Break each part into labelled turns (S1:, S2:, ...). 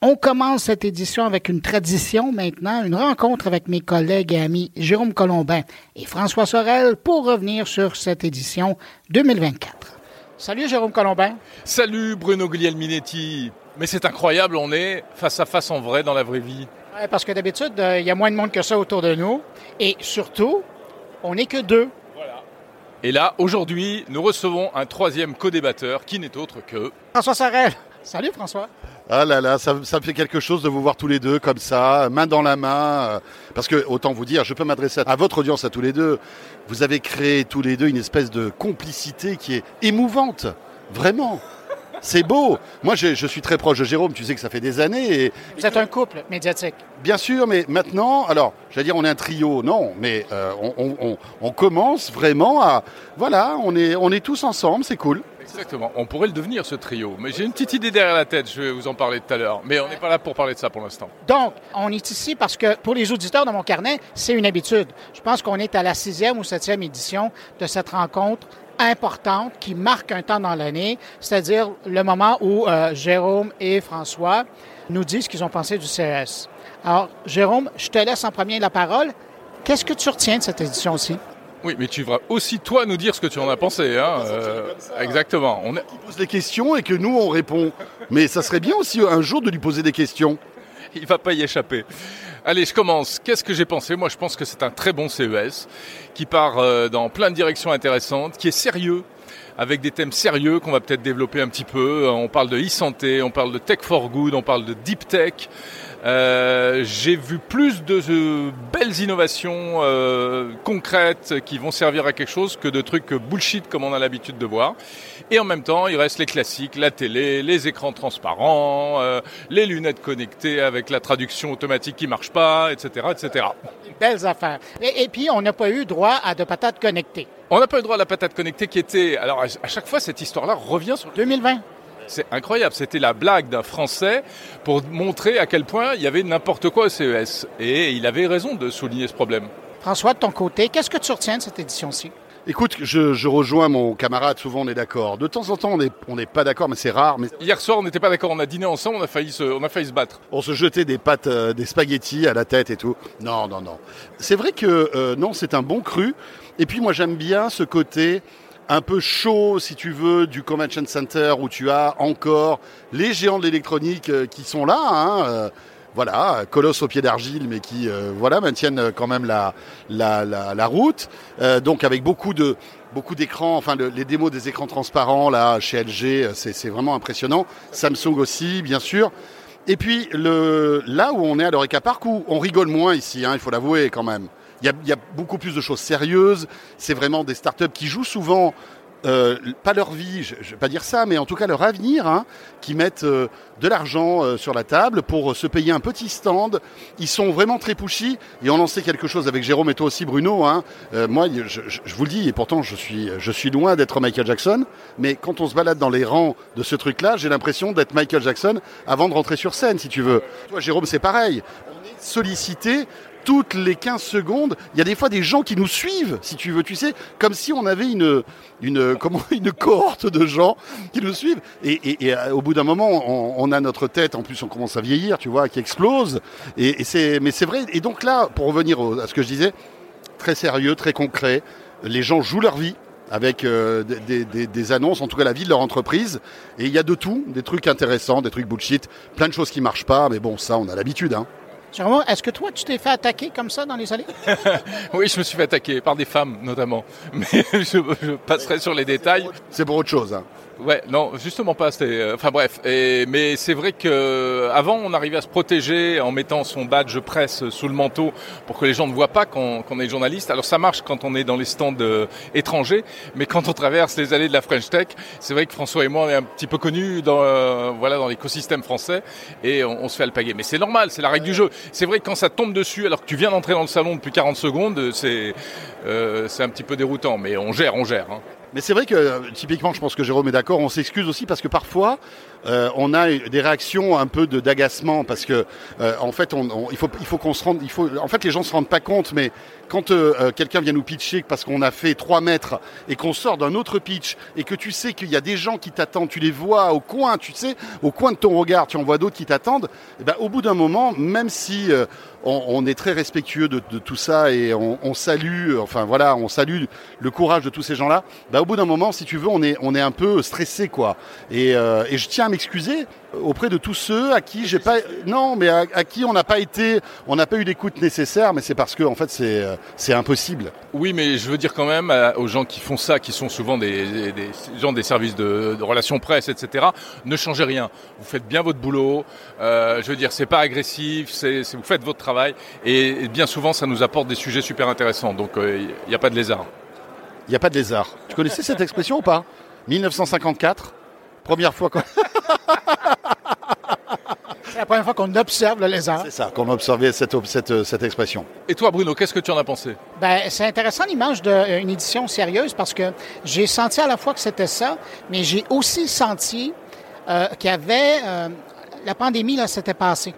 S1: On commence cette édition avec une tradition maintenant, une rencontre avec mes collègues et amis Jérôme Colombin et François Sorel pour revenir sur cette édition 2024. Salut Jérôme Colombin.
S2: Salut Bruno Guglielminetti. Mais c'est incroyable, on est face à face en vrai dans la vraie vie.
S1: Ouais, parce que d'habitude, euh, il y a moins de monde que ça autour de nous. Et surtout, on n'est que deux.
S2: Et là, aujourd'hui, nous recevons un troisième co-débatteur qui n'est autre que...
S1: François Sorel. Salut François.
S3: Ah là là, ça, ça me fait quelque chose de vous voir tous les deux comme ça, main dans la main. Parce que, autant vous dire, je peux m'adresser à votre audience, à tous les deux. Vous avez créé tous les deux une espèce de complicité qui est émouvante. Vraiment. C'est beau. Moi, je, je suis très proche de Jérôme. Tu sais que ça fait des années. Et
S1: Vous êtes un couple médiatique.
S3: bien sûr, mais maintenant, alors, j'allais dire, on est un trio. Non, mais euh, on, on- on- on commence vraiment à. Voilà, on est, on est tous ensemble. C'est cool.
S2: Exactement, on pourrait le devenir ce trio. Mais j'ai une petite idée derrière la tête, je vais vous en parler tout à l'heure. Mais on n'est pas là pour parler de ça pour l'instant.
S1: Donc, on est ici parce que pour les auditeurs de mon carnet, c'est une habitude. Je pense qu'on est à la sixième ou septième édition de cette rencontre importante qui marque un temps dans l'année, c'est-à-dire le moment où euh, Jérôme et François nous disent ce qu'ils ont pensé du CES. Alors, Jérôme, je te laisse en premier la parole. Qu'est-ce que tu retiens de cette édition-ci?
S2: Oui, mais tu vas aussi toi nous dire ce que tu en as pensé. Hein euh, exactement. On est...
S3: Pose des questions et que nous, on répond. Mais ça serait bien aussi un jour de lui poser des questions.
S2: Il va pas y échapper. Allez, je commence. Qu'est-ce que j'ai pensé? Moi, je pense que c'est un très bon CES qui part euh, dans plein de directions intéressantes, qui est sérieux, avec des thèmes sérieux qu'on va peut-être développer un petit peu. On parle de e-santé, on parle de tech for good, on parle de deep tech. Euh, j'ai vu plus de euh, belles innovations euh, concrètes qui vont servir à quelque chose que de trucs bullshit comme on a l'habitude de voir. Et en même temps, il reste les classiques, la télé, les écrans transparents, euh, les lunettes connectées avec la traduction automatique qui marche pas, etc., etc.
S1: Belles affaires. Et, et puis, on n'a pas eu droit à de patates connectées.
S2: On n'a pas eu droit à la patate connectée qui était. Alors, à chaque fois, cette histoire-là revient sur
S1: 2020.
S2: C'est incroyable, c'était la blague d'un Français pour montrer à quel point il y avait n'importe quoi au CES. Et il avait raison de souligner ce problème.
S1: François, de ton côté, qu'est-ce que tu retiens de cette édition-ci?
S3: Écoute, je, je rejoins mon camarade, souvent on est d'accord. De temps en temps, on n'est on n'est pas d'accord, mais c'est rare. Mais
S2: Hier soir, on n'était pas d'accord, on a dîné ensemble, on a failli se, on a failli se battre.
S3: on se jetait des pâtes, euh, des spaghettis à la tête et tout. Non, non, non. C'est vrai que euh, non, c'est un bon cru. Et puis moi, j'aime bien ce côté un peu chaud, si tu veux, du Convention Center où tu as encore les géants de l'électronique euh, qui sont là. Hein, euh, voilà, colosse au pied d'argile, mais qui euh, voilà maintiennent quand même la la, la, route. Donc avec beaucoup de beaucoup d'écrans, enfin le- les démos des écrans transparents là chez LG, c'est vraiment impressionnant. Samsung aussi, bien sûr. Et puis le là où on est à l'Eureka Park, où on rigole moins ici, hein, il faut l'avouer quand même. Il y, a, y a beaucoup plus de choses sérieuses. C'est vraiment des startups qui jouent souvent euh, pas leur vie, je, je vais pas dire ça, mais en tout cas leur avenir, hein, qui mettent euh, de l'argent euh, sur la table pour euh, se payer un petit stand. Ils sont vraiment très pushy et on en sait quelque chose avec Jérôme et toi aussi Bruno. Hein. Euh, moi, je, je- je vous le dis et pourtant je suis, je suis loin d'être Michael Jackson, mais quand on se balade dans les rangs de ce truc-là, j'ai l'impression d'être Michael Jackson avant de rentrer sur scène, si tu veux. Toi, Jérôme, c'est pareil. On est sollicité toutes les 15 secondes, il y a des fois des gens qui nous suivent, si tu veux, tu sais, comme si on avait une, cohorte de gens qui nous suivent. Et, euh, au bout d'un moment, on, a notre tête, en plus on commence à vieillir, tu vois, qui explose. Mais c'est vrai. Et donc là, pour revenir à ce que je disais, très sérieux, très concret, les gens jouent leur vie avec euh, des, annonces, en tout cas la vie de leur entreprise. Et il y a de tout, des trucs intéressants, des trucs bullshit, plein de choses qui marchent pas, mais bon, ça, on a l'habitude. Hein.
S1: Jérôme, est-ce que toi, tu t'es fait attaquer comme ça dans les allées?
S2: Oui, je me suis fait attaquer par des femmes notamment, mais je, je passerai sur les détails.
S3: C'est pour autre chose. Hein.
S2: Ouais, non, justement pas. C'était, euh, enfin bref. Et, mais c'est vrai que avant, on arrivait à se protéger en mettant son badge presse sous le manteau pour que les gens ne voient pas qu'on qu'on est journaliste. Alors ça marche quand on est dans les stands euh, étrangers, mais quand on traverse les allées de la French Tech, c'est vrai que François et moi on est un petit peu connus dans euh, voilà dans l'écosystème français et on, on se fait alpaguer. Mais c'est normal, c'est la règle du jeu. C'est vrai que quand ça tombe dessus alors que tu viens d'entrer dans le salon depuis 40 secondes, c'est euh, c'est un petit peu déroutant. Mais on gère, on gère. Hein.
S3: Mais c'est vrai que, typiquement, je pense que Jérôme est d'accord, on s'excuse aussi parce que parfois, euh, on a des réactions un peu d'agacement parce que euh, en fait, il faut il faut qu'on se rende, il faut en fait les gens se rendent pas compte, mais quand euh, quelqu'un vient nous pitcher parce qu'on a fait 3 mètres et qu'on sort d'un autre pitch et que tu sais qu'il y a des gens qui t'attendent, tu les vois au coin, tu sais, au coin de ton regard, tu en vois d'autres qui t'attendent, eh ben, au bout d'un moment, même si on, est très respectueux de, tout ça et on, salue, enfin voilà, on salue le courage de tous ces gens-là. Bah, au bout d'un moment, si tu veux, on est, on est un peu stressé, quoi. Et, et je tiens à m'excuser auprès de tous ceux à qui j'ai pas, non, mais à, qui on n'a pas été, on n'a pas eu l'écoute nécessaire, mais c'est parce que en fait c'est euh, c'est impossible.
S2: Oui, mais je veux dire quand même aux gens qui font ça, qui sont souvent des, des, gens des services de, de, relations presse, etc. Ne changez rien. Vous faites bien votre boulot. Euh, je veux dire, c'est pas agressif. C'est vous faites votre travail et bien souvent ça nous apporte des sujets super intéressants. Donc il euh, n'y a pas de lézard.
S3: Il n'y a pas de lézard. Tu connaissais cette expression ou pas? 1954, première fois qu'on...
S1: C'est la première fois qu'on observe le lézard.
S3: C'est ça, qu'on a observé cette, cette, cette, expression.
S2: Et toi, Bruno, qu'est-ce que tu en as pensé?
S1: Ben, C'est intéressant l'image d'une édition sérieuse parce que j'ai senti à la fois que c'était ça, mais j'ai aussi senti euh, qu'il y avait. Euh, la pandémie, là, s'était passée.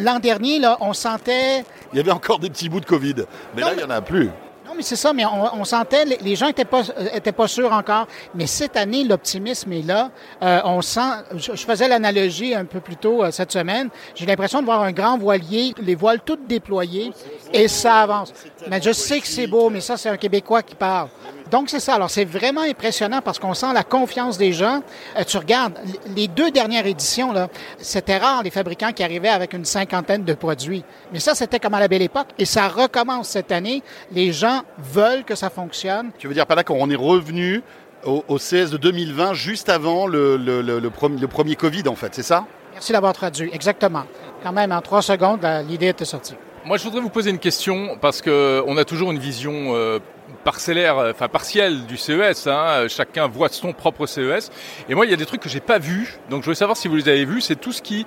S1: L'an dernier, là, on sentait.
S3: Il y avait encore des petits bouts de COVID. Mais là, il n'y en a plus.
S1: Non, mais c'est ça, mais on, sentait, les gens n'étaient pas, euh, étaient pas sûrs encore. Mais cette année, l'optimisme est là. Euh, on sent, je, faisais l'analogie un peu plus tôt euh, cette semaine. J'ai l'impression de voir un grand voilier, les voiles toutes déployées, et ça avance. Mais je sais que c'est beau, mais ça, c'est un Québécois qui parle. Donc, c'est ça. Alors, c'est vraiment impressionnant parce qu'on sent la confiance des gens. Euh, tu regardes, les deux dernières éditions, là, c'était rare les fabricants qui arrivaient avec une cinquantaine de produits. Mais ça, c'était comme à la belle époque. Et ça recommence cette année. Les gens veulent que ça fonctionne.
S3: Tu veux dire par là qu'on est revenu au, au, CS de 2020, juste avant le, le, le, le premier Covid, en fait, c'est ça?
S1: Merci d'avoir traduit. Exactement. Quand même, en trois secondes, l'idée était sortie.
S2: Moi, je voudrais vous poser une question parce que on a toujours une vision euh, parcellaire, euh, enfin partielle du CES. Hein. Chacun voit son propre CES. Et moi, il y a des trucs que j'ai pas vus. Donc, je voulais savoir si vous les avez vus. C'est tout ce qui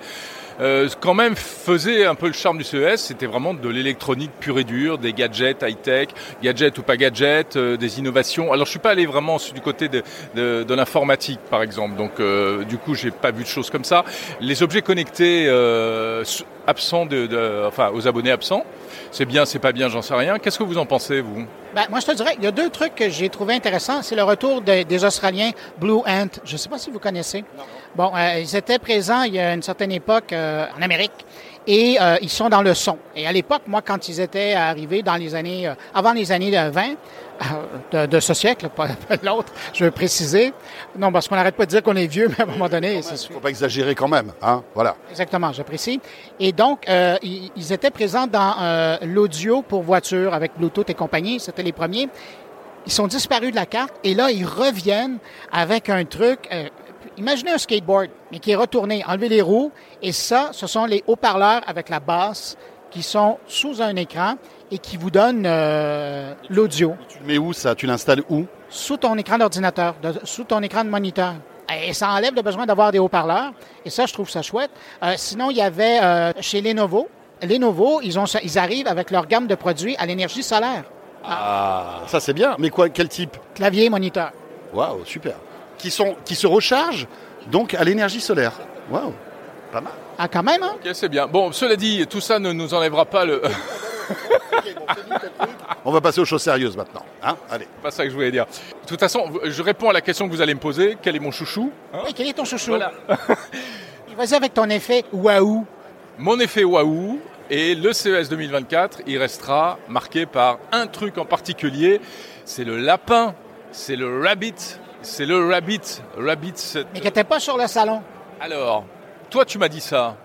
S2: euh, quand même faisait un peu le charme du CES, c'était vraiment de l'électronique pure et dure, des gadgets high-tech, gadgets ou pas gadgets, euh, des innovations. Alors je suis pas allé vraiment du côté de, de, de l'informatique par exemple, donc euh, du coup j'ai pas vu de choses comme ça. Les objets connectés euh, absents, de, de, enfin aux abonnés absents, c'est bien, c'est pas bien, j'en sais rien. Qu'est-ce que vous en pensez vous
S1: ben, moi, je te dirais, il y a deux trucs que j'ai trouvé intéressants. C'est le retour des Australiens Blue Ant. Je ne sais pas si vous connaissez. Bon, euh, ils étaient présents il y a une certaine époque euh, en Amérique et euh, ils sont dans le son. Et à l'époque, moi, quand ils étaient arrivés dans les années, avant les années 20, de, de, ce siècle, pas l'autre, je veux préciser. Non, parce qu'on n'arrête pas de dire qu'on est vieux, mais à un moment donné,
S3: Il ne faut pas exagérer quand même, hein, voilà.
S1: Exactement, j'apprécie. Et donc, euh, ils, ils, étaient présents dans euh, l'audio pour voiture avec Bluetooth et compagnie, c'était les premiers. Ils sont disparus de la carte et là, ils reviennent avec un truc. Imaginez un skateboard, mais qui est retourné, enlever les roues, et ça, ce sont les haut-parleurs avec la basse qui sont sous un écran et qui vous donne euh, l'audio.
S3: Tu le mets où ça? Tu l'installes où?
S1: Sous ton écran d'ordinateur, sous ton écran de moniteur. Et ça enlève le besoin d'avoir des haut-parleurs. Et ça, je trouve ça chouette. Euh, sinon, il y avait euh, chez Lenovo. Lenovo, ils, ont, ils arrivent avec leur gamme de produits à l'énergie solaire.
S3: Ah, ça c'est bien. Mais quoi, quel type?
S1: Clavier, moniteur.
S3: Waouh, super. Qui, sont, qui se rechargent donc à l'énergie solaire. Waouh, pas mal.
S1: Ah, quand même, hein
S2: Ok, c'est bien. Bon, cela dit, tout ça ne nous enlèvera pas le...
S3: On va passer aux choses sérieuses maintenant. Hein Allez.
S2: Pas ça que je voulais dire. De toute façon, je réponds à la question que vous allez me poser. Quel est mon chouchou
S1: hein? Oui, quel est ton chouchou? Voilà. Vas-y avec ton effet waouh.
S2: Mon effet waouh. Et le CES 2024, il restera marqué par un truc en particulier. C'est le lapin. C'est le rabbit. C'est le rabbit. Rabbit.
S1: Mais qui n'était pas sur le salon.
S2: Alors, toi, tu m'as dit ça.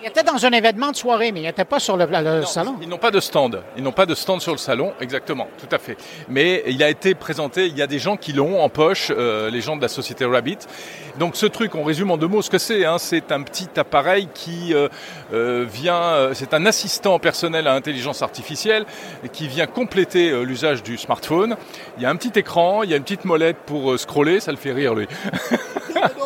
S1: Il était dans un événement de soirée, mais il n'était pas sur le, salon.
S2: Ils n'ont pas de stand. Ils n'ont pas de stand sur le salon, exactement, tout à fait. Mais il a été présenté, il y a des gens qui l'ont en poche, euh, les gens de la société Rabbit. Donc ce truc, on résume en deux mots ce que c'est. Hein, c'est un petit appareil qui euh, euh, vient, c'est un assistant personnel à intelligence artificielle qui vient compléter l'usage du smartphone. Il y a un petit écran, il y a une petite molette pour scroller, ça le fait rire lui.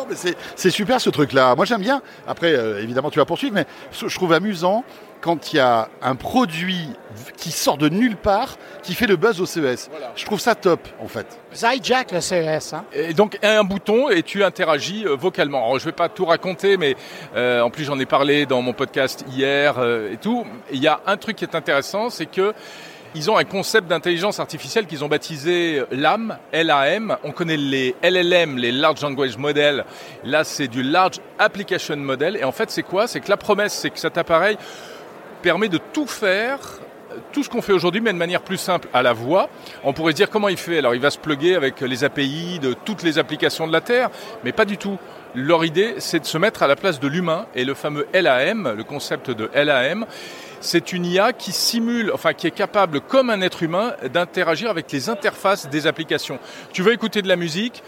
S3: c'est super ce truc-là. Moi j'aime bien. Après, euh, évidemment, tu vas poursuivre, mais je trouve amusant quand il y a un produit qui sort de nulle part, qui fait le buzz au CES. Je trouve ça top, en fait.
S1: Jack le CES. Hein?
S2: Et donc, un bouton et tu interagis euh, vocalement. Alors, je vais pas tout raconter, mais euh, en plus, j'en ai parlé dans mon podcast hier et tout. Il y a un truc qui est intéressant, c'est que ils ont un concept d'intelligence artificielle qu'ils ont baptisé LAM, L-A-M. On connaît les LLM, les Large Language Model. Là, c'est du Large Application Model. Et en fait, c'est quoi? C'est que la promesse, c'est que cet appareil permet de tout faire tout ce qu'on fait aujourd'hui, mais de manière plus simple à la voix. On pourrait se dire comment il fait? Alors, il va se plugger avec les API de toutes les applications de la Terre, mais pas du tout. Leur idée, c'est de se mettre à la place de l'humain et le fameux LAM, le concept de LAM, c'est une IA qui simule, enfin qui est capable, comme un être humain, d'interagir avec les interfaces des applications. Tu veux écouter de la musique,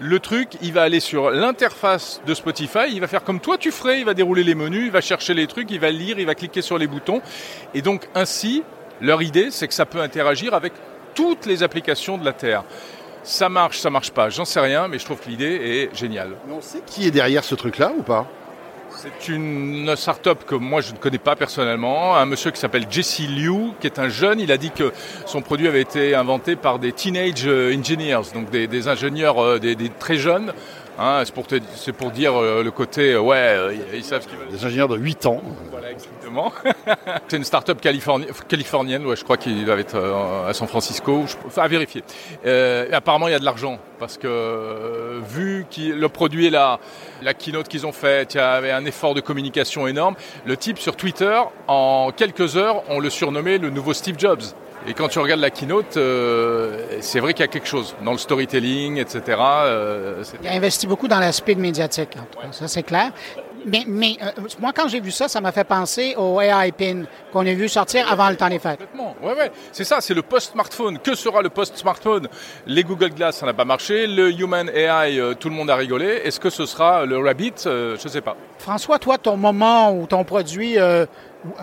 S2: le truc, il va aller sur l'interface de Spotify, il va faire comme toi tu ferais, il va dérouler les menus, il va chercher les trucs, il va lire, il va cliquer sur les boutons. Et donc ainsi, leur idée, c'est que ça peut interagir avec toutes les applications de la Terre. Ça marche, ça marche pas, j'en sais rien, mais je trouve que l'idée est géniale.
S3: on sait qui est derrière ce truc-là ou pas?
S2: C'est une start-up que moi je ne connais pas personnellement. Un monsieur qui s'appelle Jesse Liu, qui est un jeune, il a dit que son produit avait été inventé par des teenage engineers, donc des, ingénieurs euh, des, très jeunes. Hein, c'est pour, pour, dire euh, le côté, euh, ouais, ils savent ce qu'ils veulent.
S3: Des ingénieurs de 8 ans.
S2: Voilà, exactement. c'est une start-up californienne, ouais, je crois qu'il doit être à San Francisco, enfin, à vérifier. apparemment, il y a de l'argent, parce que vu que le produit est là, la keynote qu'ils ont faite, il y avait un effort de communication énorme. Le type sur Twitter, en quelques heures, on le surnommait le nouveau Steve Jobs. Et quand tu regardes la keynote, euh, c'est vrai qu'il y a quelque chose dans le storytelling, etc.
S1: Euh, il a investi beaucoup dans l'aspect médiatique, ça c'est clair. Mais, mais euh, moi, quand j'ai vu ça, ça m'a fait penser au AI PIN qu'on a vu sortir avant le temps des fêtes.
S2: Oui, ouais. C'est ça, c'est le post-smartphone. Que sera le post-smartphone? Les Google Glass, ça n'a pas marché. Le Human AI, euh, tout le monde a rigolé. Est-ce que ce sera le Rabbit? Euh, Je ne sais pas.
S1: François, toi, ton moment ou ton produit,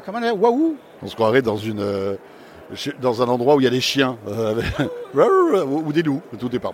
S1: comment on Waouh
S3: On se croirait dans une dans un endroit où il y a des chiens ou des loups, tout dépend.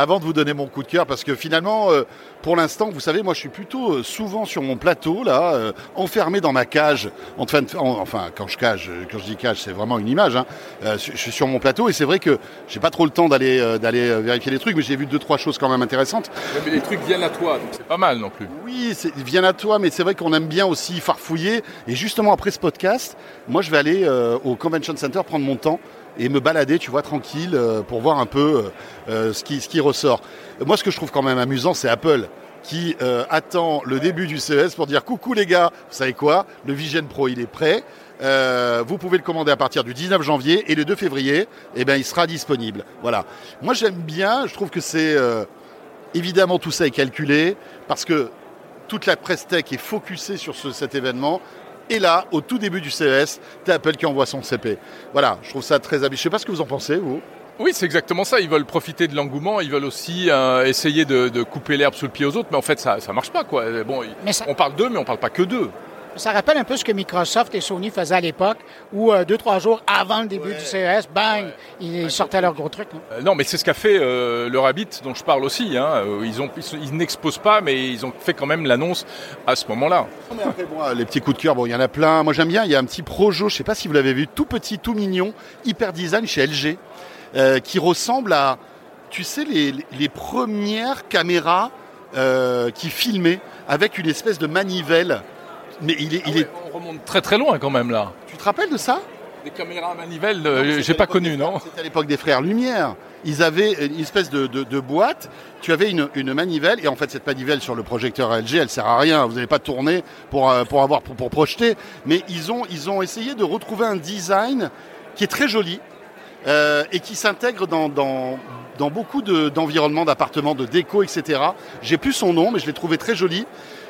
S3: Avant de vous donner mon coup de cœur, parce que finalement, euh, pour l'instant, vous savez, moi, je suis plutôt euh, souvent sur mon plateau, là, euh, enfermé dans ma cage. Enfin, enfin, quand je cage, quand je dis cage, c'est vraiment une image. Hein. je suis sur mon plateau et c'est vrai que j'ai pas trop le temps d'aller d'aller vérifier les trucs, mais j'ai vu deux trois choses quand même intéressantes.
S2: mais les trucs viennent à toi, donc c'est pas mal non plus.
S3: Oui, ils viennent à toi, mais c'est vrai qu'on aime bien aussi farfouiller. Et justement après ce podcast, moi, je vais aller au Convention Center prendre mon temps et me balader, tu vois, tranquille, euh, pour voir un peu euh, euh, ce, qui, ce ressort. Moi, ce que je trouve quand même amusant, c'est Apple qui attend le début du CES pour dire coucou les gars, vous savez quoi, le Vision Pro il est prêt, vous pouvez le commander à partir du 19 janvier et le 2 février, eh ben, il sera disponible. Voilà. Moi j'aime bien, je trouve que c'est évidemment tout ça est calculé parce que toute la presse tech est focusée sur cet événement et là, au tout début du CES, t'as Apple qui envoie son CP. Voilà, je trouve ça très habile. Je sais pas ce que vous en pensez, vous.
S2: Oui, c'est exactement ça. Ils veulent profiter de l'engouement. Ils veulent aussi euh, essayer de, couper l'herbe sous le pied aux autres. Mais en fait, ça ne marche pas. Quoi. Bon, On parle d'eux, mais on ne parle pas que d'eux.
S1: Ça rappelle un peu ce que Microsoft et Sony faisaient à l'époque, où euh, deux, trois jours avant le début du CES, bang, ils sortaient leur gros truc.
S2: Euh, non, mais c'est ce qu'a fait euh, le Rabbit, dont je parle aussi. Hein. Ils, ont, ils, n'exposent pas, mais ils ont fait quand même l'annonce à ce moment-là.
S3: les petits coups de cœur, bon, il y en a plein. Moi, j'aime bien. Il y a un petit Projo, je ne sais pas si vous l'avez vu, tout petit, tout mignon, hyper design chez LG, qui ressemble à, tu sais, les, les premières caméras qui filmaient avec une espèce de manivelle
S2: mais il est, il ah On remonte très très loin quand même là.
S3: Tu te rappelles de ça?
S2: Des caméras à manivelle, euh, j'ai pas connu, non.
S3: C'était à l'époque des frères Lumière. Ils avaient une espèce de, boîte, tu avais une, manivelle, et en fait cette manivelle sur le projecteur LG, elle sert à rien, vous n'allez pas tourner pour, euh, pour, avoir, pour, projeter, mais ils ont, ils ont essayé de retrouver un design qui est très joli, euh, et qui s'intègre dans, dans, dans, beaucoup d'environnements, d'appartements, de déco, etc. J'ai plus son nom, mais je l'ai trouvé très joli.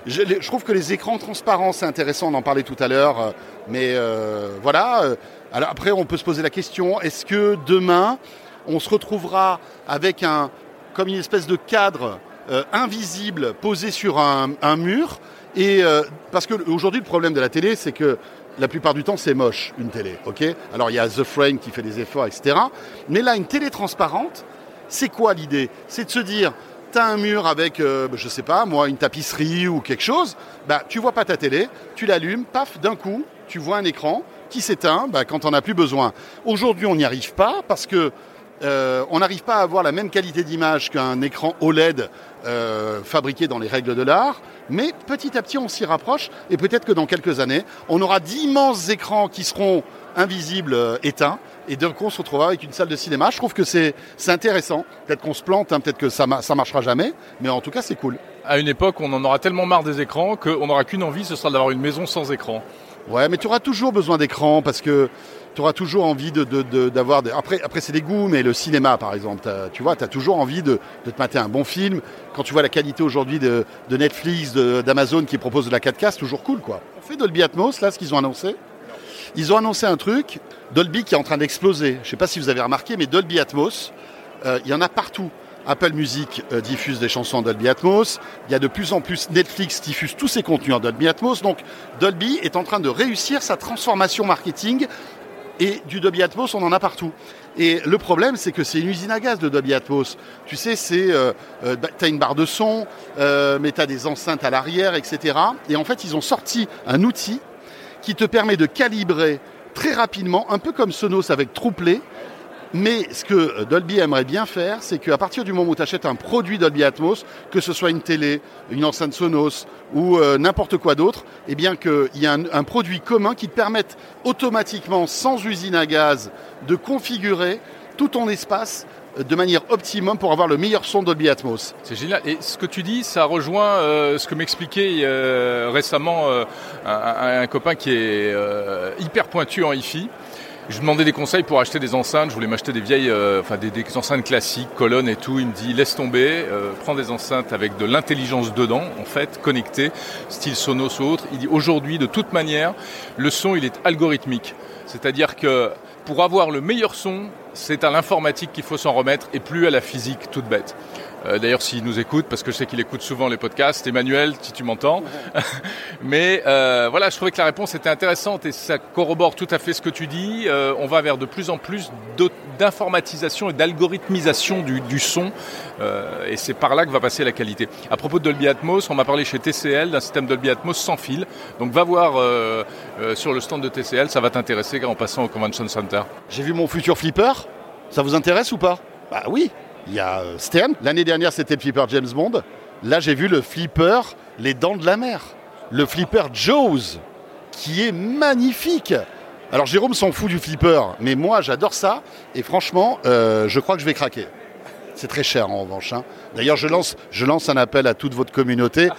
S3: Je, trouve que les écrans transparents, c'est intéressant, on en parlait tout à l'heure, euh, mais euh, voilà. Euh, alors après, on peut se poser la question, est-ce que demain, on se retrouvera avec un, comme une espèce de cadre invisible posé sur un, mur? Et parce que aujourd'hui le problème de la télé c'est que la plupart du temps c'est moche une télé ok? Alors il y a The Frame qui fait des efforts etc mais là une télé transparente c'est quoi l'idée? C'est de se dire tu as un mur avec, euh, je sais pas, moi, une tapisserie ou quelque chose, bah, tu vois pas ta télé, tu l'allumes, paf, d'un coup, tu vois un écran qui s'éteint bah, quand on n'a plus besoin. Aujourd'hui, on n'y arrive pas parce que euh, on n'arrive pas à avoir la même qualité d'image qu'un écran OLED euh, fabriqué dans les règles de l'art, mais petit à petit on s'y rapproche et peut-être que dans quelques années on aura d'immenses écrans qui seront invisibles, euh, éteints, et d'un coup on se retrouvera avec une salle de cinéma. Je trouve que c'est intéressant. Peut-être qu'on se plante, hein, peut-être que ça, ça marchera jamais, mais en tout cas c'est cool.
S2: À une époque, on en aura tellement marre des écrans qu'on n'aura qu'une envie, ce sera d'avoir une maison sans écran.
S3: Ouais, mais tu auras toujours besoin d'écran parce que tu auras toujours envie d'avoir... De, Après, après c'est des goûts, mais le cinéma, par exemple, tu vois, tu as toujours envie de, te mater un bon film. Quand tu vois la qualité aujourd'hui de, Netflix, d'Amazon qui propose de la 4K, c'est toujours cool, quoi. On fait Dolby Atmos, là, ce qu'ils ont annoncé. Ils ont annoncé un truc, Dolby qui est en train d'exploser. Je ne sais pas si vous avez remarqué, mais Dolby Atmos, euh, il y en a partout. Apple Music euh, diffuse des chansons en Dolby Atmos. Il y a de plus en plus Netflix diffuse tous ses contenus en Dolby Atmos. Donc Dolby est en train de réussir sa transformation marketing et du Dolby Atmos, on en a partout. Et le problème, c'est que c'est une usine à gaz de Dolby Atmos. Tu sais, c'est euh, euh bah, une barre de son, mais tu as des enceintes à l'arrière, etc. Et en fait, ils ont sorti un outil qui te permet de calibrer très rapidement, un peu comme Sonos avec Trueplay, mais ce que Dolby aimerait bien faire, c'est qu'à partir du moment où tu achètes un produit Dolby Atmos, que ce soit une télé, une enceinte Sonos ou euh, n'importe quoi d'autre, eh bien qu'il y a un, produit commun qui te permette automatiquement, sans usine à gaz, de configurer tout ton espace de manière optimum pour avoir le meilleur son Dolby Atmos.
S2: C'est génial. Et ce que tu dis, ça rejoint euh, ce que m'expliquait récemment un, un, copain qui est hyper pointu en hi-fi je demandais des conseils pour acheter des enceintes. Je voulais m'acheter des vieilles, euh, enfin des, enceintes classiques, colonnes et tout. Il me dit laisse tomber, euh, prends des enceintes avec de l'intelligence dedans, en fait, connectées, style Sonos ou autre. Il dit aujourd'hui, de toute manière, le son il est algorithmique. C'est-à-dire que pour avoir le meilleur son, c'est à l'informatique qu'il faut s'en remettre et plus à la physique toute bête. Euh, d'ailleurs, s'il nous écoute, parce que je sais qu'il écoute souvent les podcasts, Emmanuel, si tu m'entends. Mais euh, voilà, je trouvais que la réponse était intéressante et ça corrobore tout à fait ce que tu dis. Euh, on va vers de plus en plus d'informatisation et d'algorithmisation du, du, son, et c'est par là que va passer la qualité. À propos de Dolby Atmos, on m'a parlé chez TCL d'un système Dolby Atmos sans fil. Donc va voir sur le stand de TCL, ça va t'intéresser en passant au Convention Center.
S3: J'ai vu mon futur flipper. Ça vous intéresse ou pas? Bah oui, il y a euh, Stern. L'année dernière, c'était le flipper James Bond. Là, j'ai vu le flipper Les Dents de la Mer. Le flipper Jaws, qui est magnifique. Alors, Jérôme s'en fout du flipper, mais moi, j'adore ça. Et franchement, euh, je crois que je vais craquer. C'est très cher en revanche. Hein. D'ailleurs, je lance, je lance un appel à toute votre communauté.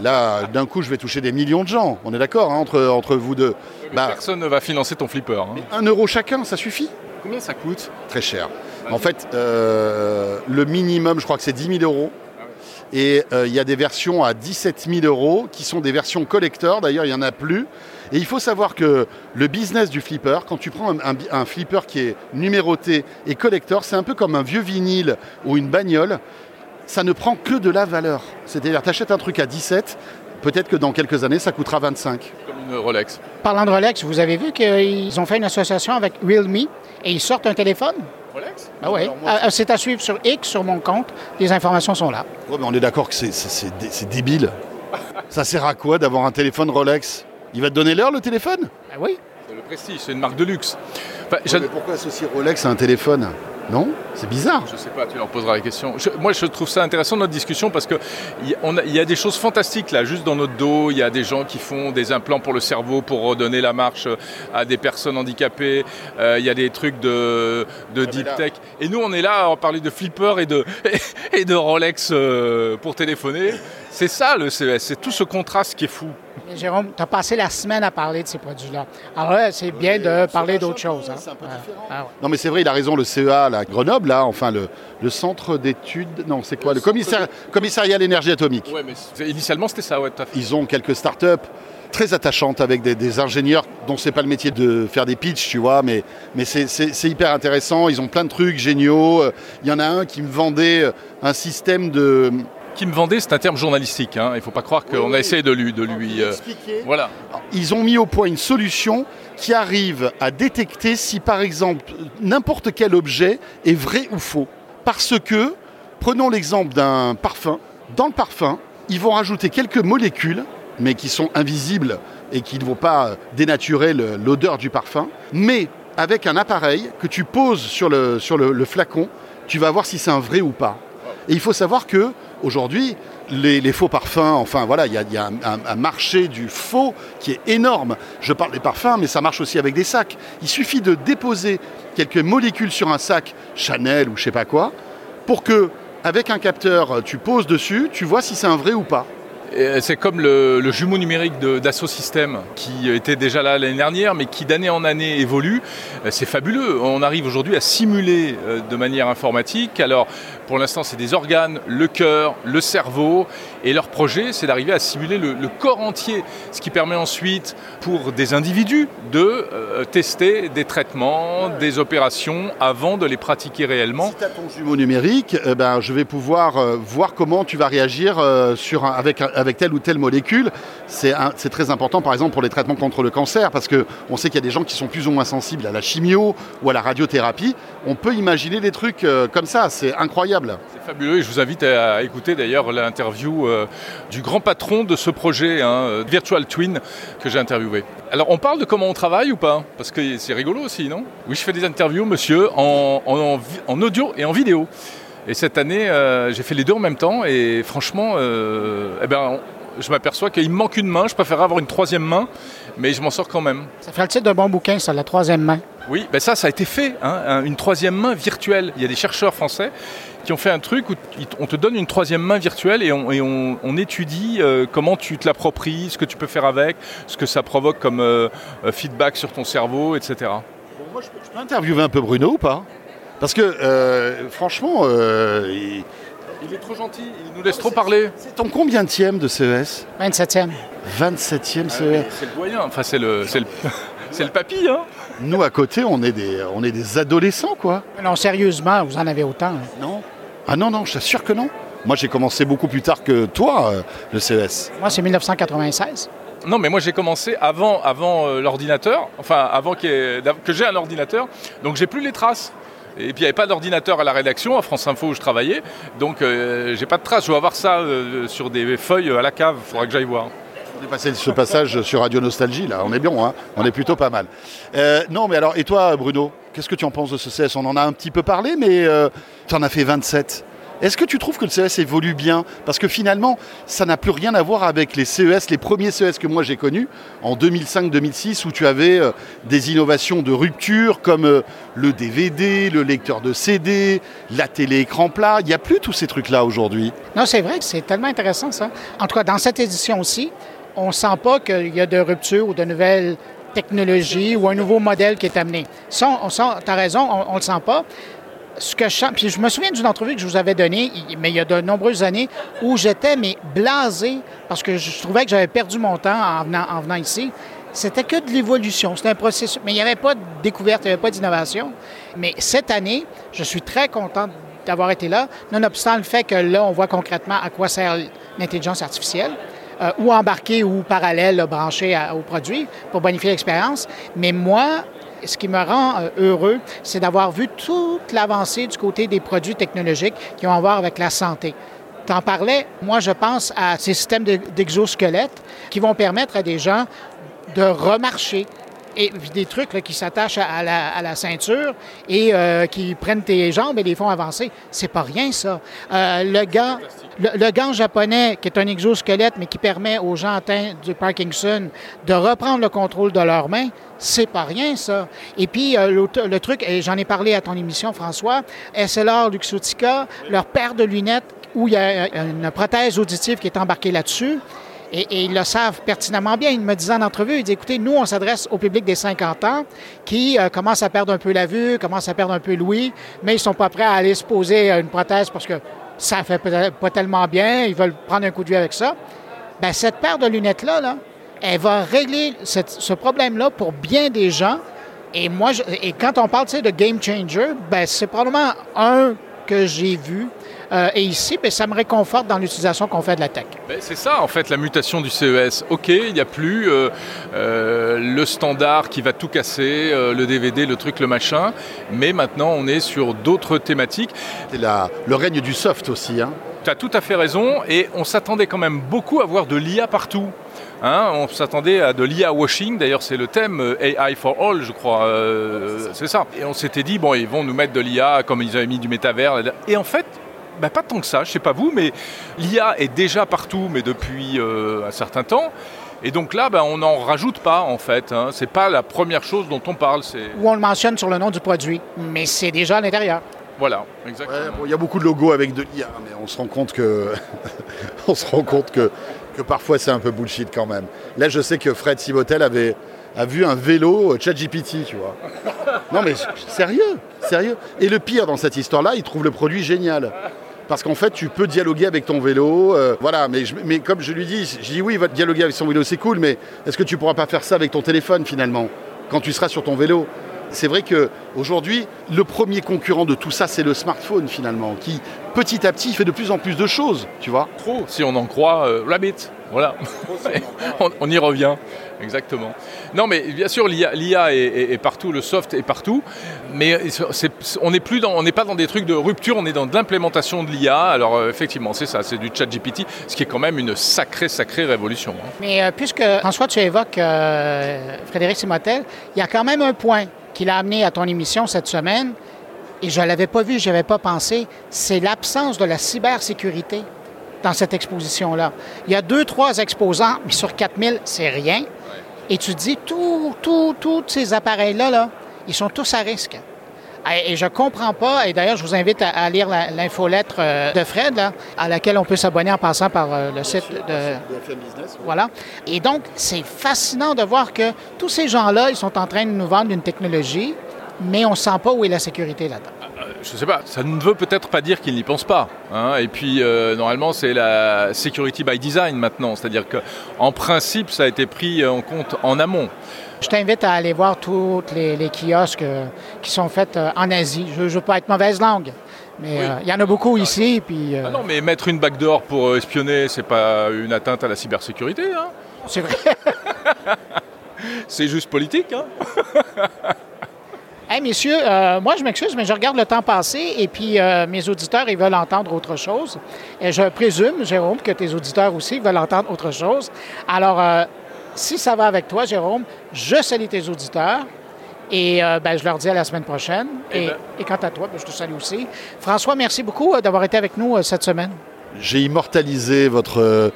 S3: Là, d'un coup, je vais toucher des millions de gens. On est d'accord hein, entre, entre vous deux.
S2: Bah, personne ne va financer ton flipper. Hein.
S3: Un euro chacun, ça suffit.
S2: Combien ça coûte
S3: Très cher. En fait, euh, le minimum, je crois que c'est 10 000 euros. Et euh, il y a des versions à 17 000 euros qui sont des versions collector. D'ailleurs, il n'y en a plus. Et il faut savoir que le business du flipper, quand tu prends un, flipper qui est numéroté et collector, c'est un peu comme un vieux vinyle ou une bagnole. Ça ne prend que de la valeur. C'est-à-dire, tu achètes un truc à 17, peut-être que dans quelques années, ça coûtera 25.
S2: Comme une Rolex.
S1: Parlant de Rolex, vous avez vu qu'ils ont fait une association avec Realme et ils sortent un téléphone?
S2: Rolex?
S1: Ah oui, ah, c'est à suivre sur X, sur mon compte. Les informations sont là.
S3: Ouais, mais on est d'accord que c'est débile. ça sert à quoi d'avoir un téléphone Rolex? Il va te donner l'heure, le téléphone?
S1: Ah Oui.
S2: C'est le prestige, c'est une marque de luxe.
S3: mais pourquoi associer Rolex à un téléphone? Non C'est bizarre.
S2: Je sais pas, tu leur poseras la question. moi, je trouve ça intéressant notre discussion parce qu'il y, y, a des choses fantastiques là, juste dans notre dos. Il y a des gens qui font des implants pour le cerveau pour redonner la marche à des personnes handicapées. Euh, il y a des trucs de, de deep tech. Et nous, on est là à parler de flipper et de, et de Rolex euh, pour téléphoner. C'est ça le CES, c'est tout ce contraste qui est fou.
S1: Jérôme, tu as passé la semaine à parler de ces produits-là. Alors là, c'est bien de parler d'autres choses. Hein.
S3: Ah, non, mais c'est vrai, il a raison, le CEA, la Grenoble, là, enfin, le, le centre d'études, non, c'est quoi Le commissariat à l'énergie atomique.
S2: Ouais, mais initialement, c'était ça, ouais, tout à fait.
S3: Ils ont quelques startups très attachantes avec des, ingénieurs dont c'est pas le métier de faire des pitchs, tu vois, mais, mais c'est hyper intéressant. Ils ont plein de trucs géniaux. Il y en a un qui me vendait un système de,
S2: qui me vendait, c'est un terme journalistique. Hein. Il ne faut pas croire qu'on a essayé de lui. De lui euh, voilà.
S3: Ils ont mis au point une solution qui arrive à détecter si, par exemple, n'importe quel objet est vrai ou faux. Parce que Prenons l'exemple d'un parfum. Dans le parfum, ils vont rajouter quelques molécules, mais qui sont invisibles et qui ne vont pas dénaturer l'odeur du parfum. Mais avec un appareil que tu poses sur le, sur le, flacon, tu vas voir si c'est un vrai ou pas. Et il faut savoir que aujourd'hui, les, faux parfums, enfin voilà, il y a, un, marché du faux qui est énorme. Je parle des parfums, mais ça marche aussi avec des sacs. Il suffit de déposer quelques molécules sur un sac Chanel ou je sais pas quoi, pour que, avec un capteur, tu poses dessus, tu vois si c'est un vrai ou pas.
S2: C'est comme le, jumeau numérique d'Asso System qui était déjà là l'année dernière, mais qui d'année en année évolue. C'est fabuleux. On arrive aujourd'hui à simuler euh, de manière informatique. Alors, pour l'instant, c'est des organes, le cœur, le cerveau. Et leur projet, c'est d'arriver à simuler le, corps entier, ce qui permet ensuite pour des individus de euh, tester des traitements, des opérations avant de les pratiquer réellement.
S3: Si tu as ton jumeau numérique, eh ben, je vais pouvoir euh, voir comment tu vas réagir sur avec un avec telle ou telle molécule, c'est très important par exemple pour les traitements contre le cancer, parce qu'on sait qu'il y a des gens qui sont plus ou moins sensibles à la chimio ou à la radiothérapie. On peut imaginer des trucs euh, comme ça, c'est incroyable.
S2: C'est fabuleux et je vous invite à écouter d'ailleurs l'interview euh, du grand patron de ce projet, hein, euh, Virtual Twin, que j'ai interviewé. Alors on parle de comment on travaille ou pas? Parce que c'est rigolo aussi, non? Oui, je fais des interviews, monsieur, en, en audio et en vidéo. Et cette année, euh, j'ai fait les deux en même temps et franchement, euh, eh ben, je m'aperçois qu'il me manque une main. Je préférerais avoir une troisième main, mais je m'en sors quand même.
S1: Ça fait le titre d'un bon bouquin, ça, la troisième main.
S2: Oui, ben ça, ça a été fait, hein, une troisième main virtuelle. Il y a des chercheurs français qui ont fait un truc où on te donne une troisième main virtuelle et on, étudie euh, comment tu te l'appropries, ce que tu peux faire avec, ce que ça provoque comme feedback sur ton cerveau, etc.
S3: Bon, moi, je peux interviewer un peu Bruno ou pas? Parce que, euh, franchement, euh,
S2: il... est trop gentil, il nous laisse trop parler.
S3: C'est ton combien de CES
S1: 27e.
S3: 27e CES.
S2: c'est le doyen, enfin c'est le, c'est le, papy. Hein
S3: Nous, à côté, on est, des, on est des adolescents, quoi.
S1: Non, sérieusement, vous en avez autant. Hein.
S3: Non Ah non, non, je t'assure que non. Moi, j'ai commencé beaucoup plus tard que toi, euh, le CES.
S1: Moi, c'est 1996.
S2: Non, mais moi j'ai commencé avant, avant l'ordinateur, enfin avant que j'ai un ordinateur, donc j'ai plus les traces. Et puis il n'y avait pas d'ordinateur à la rédaction, à France Info où je travaillais. Donc euh, j'ai pas de traces. Je dois avoir ça euh, sur des feuilles à la cave. Il faudra que j'aille voir.
S3: On est passé ce passage sur Radio Nostalgie, là. On est bien, hein on est plutôt pas mal. Euh, non, mais alors, et toi, Bruno Qu'est-ce que tu en penses de ce CS On en a un petit peu parlé, mais tu en as fait 27. Est-ce que tu trouves que le CES évolue bien? Parce que finalement, ça n'a plus rien à voir avec les CES, les premiers CES que moi j'ai connus en 2005-2006, où tu avais euh, des innovations de rupture comme euh, le DVD, le lecteur de CD, la télé écran plat. Il n'y a plus tous ces trucs-là aujourd'hui.
S1: Non, c'est vrai que c'est tellement intéressant ça. En tout cas, dans cette édition aussi, on ne sent pas qu'il y a de rupture ou de nouvelles technologies ou un nouveau modèle qui est amené. On, tu as raison, on ne le sent pas je me souviens d'une entrevue que je vous avais donnée, mais il y a de nombreuses années, où j'étais mais blasé parce que je trouvais que j'avais perdu mon temps en venant, en venant ici. C'était que de l'évolution, c'était un processus, mais il n'y avait pas de découverte, il n'y avait pas d'innovation. Mais cette année, je suis très content d'avoir été là, nonobstant le fait que là, on voit concrètement à quoi sert l'intelligence artificielle. Euh, ou embarquée ou parallèle, branchée au produit pour bonifier l'expérience. Mais moi, ce qui me rend euh, heureux, c'est d'avoir vu toute l'avancée du côté des produits technologiques qui ont à voir avec la santé. Tu en parlais, moi je pense à ces systèmes d'exosquelettes qui vont permettre à des gens de remarcher, et des trucs qui s'attachent à, la, ceinture et euh, qui prennent tes jambes et les font avancer. C'est pas rien, ça. Euh, le, gant, le, gant japonais, qui est un exosquelette, mais qui permet aux gens atteints du Parkinson de reprendre le contrôle de leurs mains, c'est pas rien, ça. Et puis, euh, le truc, et j'en ai parlé à ton émission, François, SLR Luxotica, leur paire de lunettes où il y a une prothèse auditive qui est embarquée là-dessus. Et, ils le savent pertinemment bien. Ils me disaient en entrevue, ils disent, écoutez, nous, on s'adresse au public des 50 ans qui euh, commence à perdre un peu la vue, commence à perdre un peu l'ouïe, mais ils sont pas prêts à aller se poser une prothèse parce que ça fait pas tellement bien, ils veulent prendre un coup de vue avec ça. Bien, cette paire de lunettes-là, là, elle va régler ce problème-là pour bien des gens. Et moi, et quand on parle de game changer, ben, c'est probablement un que j'ai vu Euh, et ici, ben, ça me réconforte dans l'utilisation qu'on fait de la tech.
S2: Ben, c'est ça, en fait, la mutation du CES. OK, il n'y a plus euh, euh, le standard qui va tout casser, le DVD, le truc, le machin, mais maintenant, on est sur d'autres thématiques.
S3: C'est le règne du soft aussi. Hein.
S2: Tu as tout à fait raison, et on s'attendait quand même beaucoup à voir de l'IA partout. Hein, on s'attendait à de l'IA washing, d'ailleurs c'est le thème euh, AI for all, je crois, euh, c'est ça. Et on s'était dit, bon, ils vont nous mettre de l'IA comme ils avaient mis du métavers. Et en fait, bah, pas tant que ça, je sais pas vous, mais l'IA est déjà partout, mais depuis euh, un certain temps. Et donc là, bah, on n'en rajoute pas en fait. Hein. C'est pas la première chose dont on parle.
S1: Ou on le mentionne sur le nom du produit, mais c'est déjà à l'intérieur.
S2: Voilà, exactement.
S3: Il y a beaucoup de logos avec de l'IA, mais on se rend compte que, on se rend compte que que parfois c'est un peu bullshit quand même. Là, je sais que Fred Sibotel avait a vu un vélo ChatGPT, tu vois. Non mais sérieux, sérieux. Et le pire dans cette histoire-là, il trouve le produit génial. Parce qu'en fait, tu peux dialoguer avec ton vélo. Euh, voilà, mais, comme je lui dis, je dis oui, va dialoguer avec son vélo, c'est cool, mais est-ce que tu pourras pas faire ça avec ton téléphone finalement, quand tu seras sur ton vélo? C'est vrai qu'aujourd'hui, le premier concurrent de tout ça, c'est le smartphone finalement, qui petit à petit fait de plus en plus de choses, tu vois?
S2: Trop, si on en croit euh, Rabbit. Voilà, on, y revient, exactement. Non, mais bien sûr, l'IA est, partout, le soft est partout, mais on n'est pas dans des trucs de rupture, on est dans de l'implémentation de l'IA. Alors euh, effectivement, c'est ça, c'est du chat GPT, ce qui est quand même une sacrée, sacrée révolution. Hein.
S1: Mais euh, puisque François, tu évoques Frédéric Simotel, il y a quand même un point qu'il a amené à ton émission cette semaine, et je ne l'avais pas vu, je n'avais pas pensé, c'est l'absence de la cybersécurité dans cette exposition-là. Il y a deux, trois exposants, mais sur 4000, c'est rien. Et tu dis, tous ces appareils-là, là, ils sont tous à risque. Et je ne comprends pas, et d'ailleurs, je vous invite à, lire l'infolettre euh, de Fred, à laquelle on peut s'abonner en passant par euh, le site de... Voilà. Et donc, c'est fascinant de voir que tous ces gens-là, ils sont en train de nous vendre une technologie, mais on ne sent pas où est la sécurité là-dedans.
S2: Euh, je ne sais pas, ça ne veut peut-être pas dire qu'ils n'y pensent pas. Hein. Et puis, normalement, c'est la security by design maintenant. C'est-à-dire qu'en principe, ça a été pris en compte en amont.
S1: Je t'invite à aller voir tous les, kiosques euh, qui sont faits euh, en Asie. Je ne veux pas être mauvaise langue, mais euh, il y en a beaucoup ici. Puis,
S2: ah non, mais mettre une backdoor pour espionner, c'est pas une atteinte à la cybersécurité. Hein
S1: c'est vrai.
S2: c'est juste politique. Hein
S1: Hey, messieurs, moi je m'excuse, mais je regarde le temps passer et puis mes auditeurs, ils veulent entendre autre chose. Et je présume, Jérôme, que tes auditeurs aussi veulent entendre autre chose. Alors, si ça va avec toi, Jérôme, je salue tes auditeurs. Et euh, ben, je leur dis à la semaine prochaine. Eh ben. Et, quant à toi, ben, je te salue aussi. François, merci beaucoup euh, d'avoir été avec nous euh, cette semaine.
S3: J'ai immortalisé votre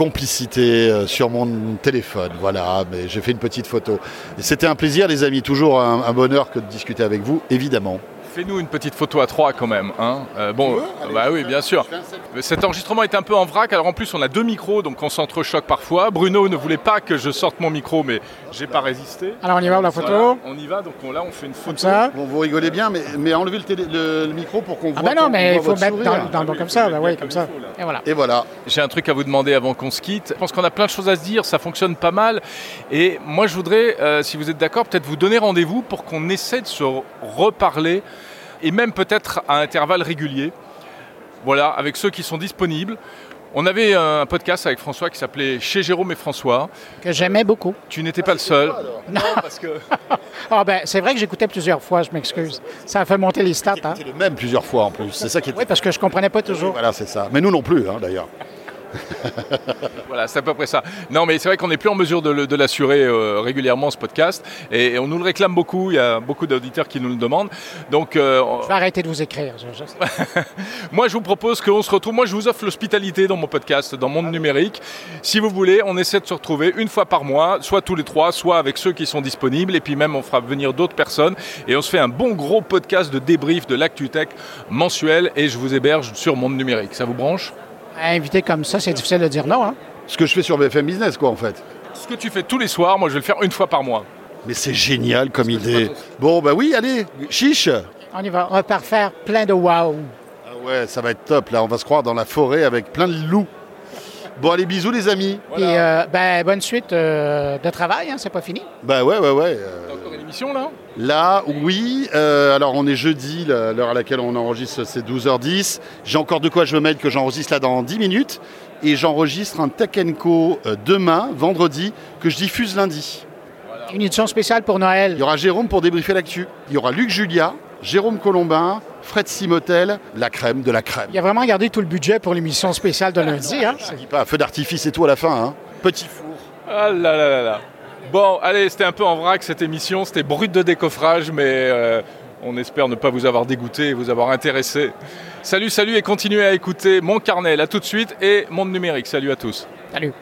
S3: complicité sur mon téléphone. Voilà, mais j'ai fait une petite photo. C'était un plaisir, les amis. Toujours un bonheur que de discuter avec vous, évidemment.
S2: Fais-nous une petite photo à trois quand même. Hein. Euh, bon, bah oui, bien sûr. Cet enregistrement est un peu en vrac. Alors en plus, on a deux micros, donc on s'entrechoque parfois. Bruno ne voulait pas que je sorte mon micro, mais j'ai pas résisté.
S1: Alors on y va la photo.
S2: on y va. Donc là, on fait une photo. Comme
S1: ça.
S3: Bon, vous rigolez bien, mais, mais enlevez le, le, micro pour qu'on
S1: ah
S3: voit.
S1: Ah ben non, mais il faut mettre dans, dans, comme ça. Bah, oui, comme ça.
S3: Et voilà. Et voilà.
S2: J'ai un truc à vous demander avant qu'on se quitte. Je pense qu'on a plein de choses à se dire. Ça fonctionne pas mal. Et moi, je voudrais, euh, si vous êtes d'accord, peut-être vous donner rendez-vous pour qu'on essaie de se reparler et même peut-être à intervalles réguliers. Voilà, avec ceux qui sont disponibles. On avait un podcast avec François qui s'appelait Chez Jérôme et François.
S1: Que j'aimais beaucoup.
S2: Tu n'étais pas le seul.
S1: non, parce que. Ah, ben, c'est vrai que j'écoutais plusieurs fois, je m'excuse. Ça a fait monter les stats. Hein.
S3: le même plusieurs fois en plus. C'est ça qui
S1: Oui, parce que je comprenais pas toujours.
S3: Voilà, c'est ça. Mais nous non plus, hein, d'ailleurs.
S2: voilà, c'est à peu près ça. Non, mais c'est vrai qu'on n'est plus en mesure de, l'assurer euh, régulièrement, ce podcast. Et, on nous le réclame beaucoup. Il y a beaucoup d'auditeurs qui nous le demandent. Donc,
S1: euh, je vais arrêter de vous écrire.
S2: moi, je vous propose qu'on se retrouve. Moi, je vous offre l'hospitalité dans mon podcast, dans Monde Numérique. Si vous voulez, on essaie de se retrouver une fois par mois, soit tous les trois, soit avec ceux qui sont disponibles. Et puis même, on fera venir d'autres personnes. Et on se fait un bon gros podcast de débrief de l'ActuTech mensuel. Et je vous héberge sur Monde Numérique. Ça vous branche?
S1: Invité comme ça, c'est difficile de dire non. Hein?
S3: Ce que je fais sur BFM Business, quoi, en fait.
S2: Ce que tu fais tous les soirs, moi, je vais le faire une fois par mois.
S3: Mais c'est génial comme idée. Bon, bah oui, allez, chiche.
S1: On y va. On va faire plein de wow.
S3: Ah ouais, ça va être top. Là, on va se croire dans la forêt avec plein de loups. Bon, allez, bisous les amis.
S1: Et euh, ben, bonne suite euh, de travail, hein, c'est pas fini.
S3: Bah ouais, ouais, ouais. Euh,
S2: là
S3: Là, oui. Euh, alors, on est jeudi, l'heure à laquelle on enregistre, c'est 12h10. J'ai encore de quoi je veux mettre que j'enregistre là dans 10 minutes. Et j'enregistre un Tech Co euh, demain, vendredi, que je diffuse lundi.
S1: Une édition spéciale pour Noël.
S3: Il y aura Jérôme pour débriefer l'actu. Il y aura Luc Julia, Jérôme Colombin, Fred Simotel, la crème de la crème.
S1: Il a vraiment gardé tout le budget pour l'émission spéciale de lundi. Hein?
S3: Pas feu d'artifice et tout à la fin. Hein. Petit four.
S2: Ah là là là là. Bon, allez, c'était un peu en vrac cette émission, c'était brut de décoffrage, mais euh, on espère ne pas vous avoir dégoûté et vous avoir intéressé. Salut, salut et continuez à écouter mon carnet là tout de suite et Monde Numérique. Salut à tous.
S1: Salut.